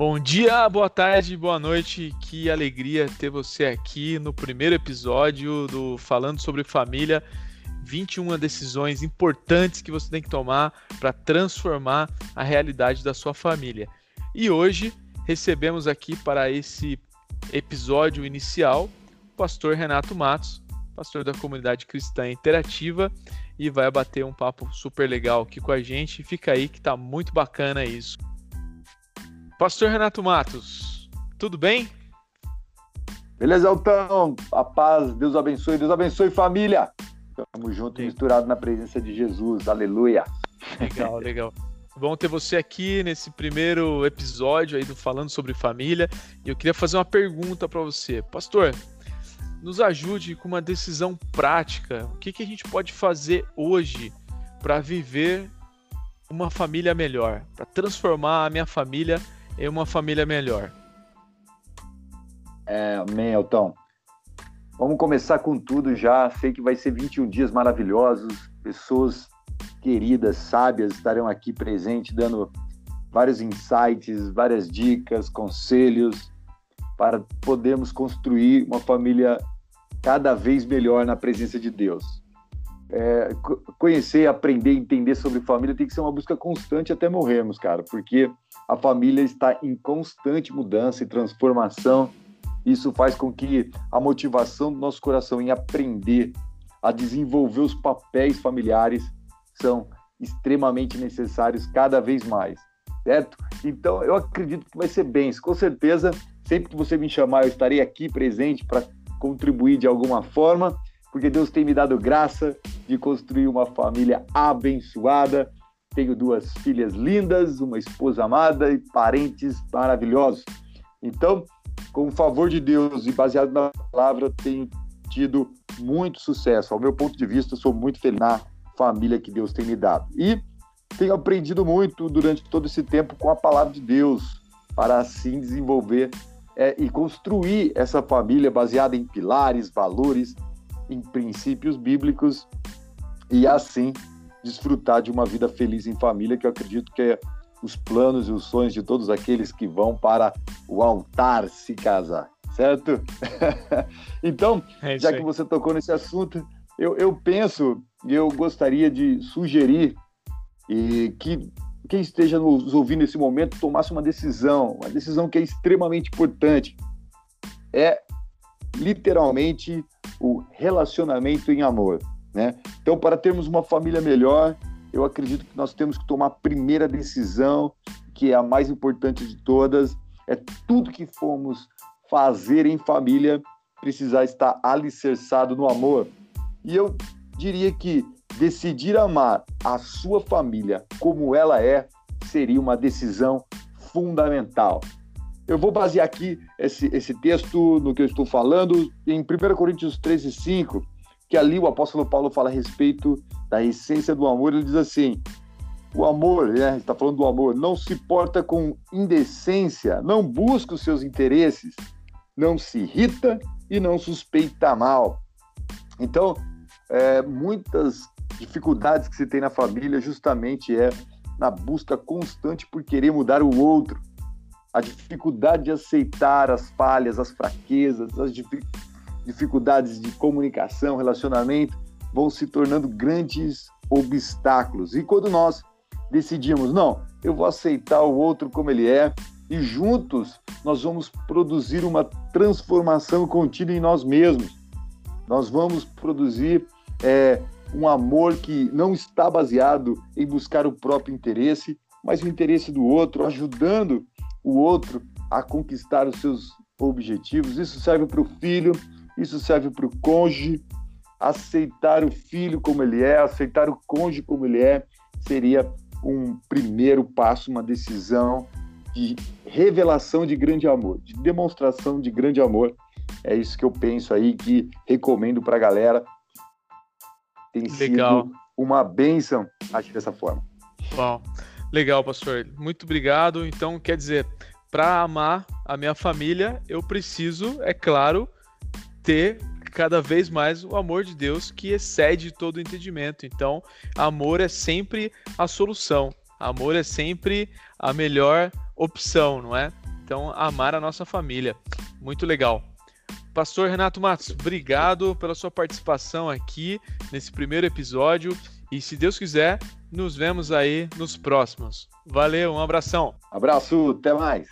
Bom dia, boa tarde, boa noite. Que alegria ter você aqui no primeiro episódio do Falando sobre Família. 21 decisões importantes que você tem que tomar para transformar a realidade da sua família. E hoje recebemos aqui para esse episódio inicial o pastor Renato Matos, pastor da comunidade cristã interativa, e vai bater um papo super legal aqui com a gente. Fica aí que tá muito bacana isso. Pastor Renato Matos, tudo bem? Beleza, Altão. A paz, Deus abençoe, Deus abençoe família. Tamo junto, misturado na presença de Jesus. Aleluia. Legal, legal. Bom ter você aqui nesse primeiro episódio aí do Falando sobre Família. E eu queria fazer uma pergunta para você. Pastor, nos ajude com uma decisão prática. O que, que a gente pode fazer hoje para viver uma família melhor, para transformar a minha família em uma família melhor? É, amém, Elton. Vamos começar com tudo já. Sei que vai ser 21 dias maravilhosos. Pessoas queridas, sábias estarão aqui presentes, dando vários insights, várias dicas, conselhos para podermos construir uma família cada vez melhor na presença de Deus. É, conhecer, aprender, entender sobre família tem que ser uma busca constante até morrermos, cara, porque a família está em constante mudança e transformação. Isso faz com que a motivação do nosso coração em aprender a desenvolver os papéis familiares são extremamente necessários cada vez mais, certo? Então, eu acredito que vai ser bem. Com certeza, sempre que você me chamar, eu estarei aqui presente para contribuir de alguma forma, porque Deus tem me dado graça de construir uma família abençoada tenho duas filhas lindas, uma esposa amada e parentes maravilhosos. Então, com o favor de Deus e baseado na palavra, tenho tido muito sucesso. Ao meu ponto de vista, sou muito feliz na família que Deus tem me dado. E tenho aprendido muito durante todo esse tempo com a palavra de Deus, para assim desenvolver é, e construir essa família baseada em pilares, valores, em princípios bíblicos e assim desfrutar de uma vida feliz em família, que eu acredito que é os planos e os sonhos de todos aqueles que vão para o altar se casar, certo? então, é já que você tocou nesse assunto, eu, eu penso e eu gostaria de sugerir e que quem esteja nos ouvindo nesse momento tomasse uma decisão, uma decisão que é extremamente importante. É literalmente o relacionamento em amor. Né? Então, para termos uma família melhor, eu acredito que nós temos que tomar a primeira decisão, que é a mais importante de todas, é tudo que formos fazer em família precisar estar alicerçado no amor. E eu diria que decidir amar a sua família como ela é seria uma decisão fundamental. Eu vou basear aqui esse, esse texto no que eu estou falando em 1 Coríntios 13, 5, que ali o apóstolo Paulo fala a respeito da essência do amor. Ele diz assim: o amor, né, está falando do amor, não se porta com indecência, não busca os seus interesses, não se irrita e não suspeita mal. Então, é, muitas dificuldades que se tem na família justamente é na busca constante por querer mudar o outro, a dificuldade de aceitar as falhas, as fraquezas, as dificuldades de comunicação, relacionamento, vão se tornando grandes obstáculos. E quando nós decidimos, não, eu vou aceitar o outro como ele é, e juntos nós vamos produzir uma transformação contínua em nós mesmos. Nós vamos produzir é, um amor que não está baseado em buscar o próprio interesse, mas o interesse do outro, ajudando o outro a conquistar os seus objetivos. Isso serve para o filho, isso serve para o cônjuge. Aceitar o filho como ele é, aceitar o cônjuge como ele é, seria um primeiro passo, uma decisão de revelação de grande amor, de demonstração de grande amor. É isso que eu penso aí, que recomendo para a galera. Tem Legal. sido uma bênção agir dessa forma. Bom, legal, pastor. Muito obrigado. Então, quer dizer, para amar a minha família, eu preciso, é claro, ter cada vez mais o amor de Deus que excede todo o entendimento. Então, amor é sempre a solução. Amor é sempre a melhor opção, não é? Então, amar a nossa família. Muito legal. Pastor Renato Matos, obrigado pela sua participação aqui nesse primeiro episódio. E se Deus quiser, nos vemos aí nos próximos. Valeu, um abração. Abraço, até mais.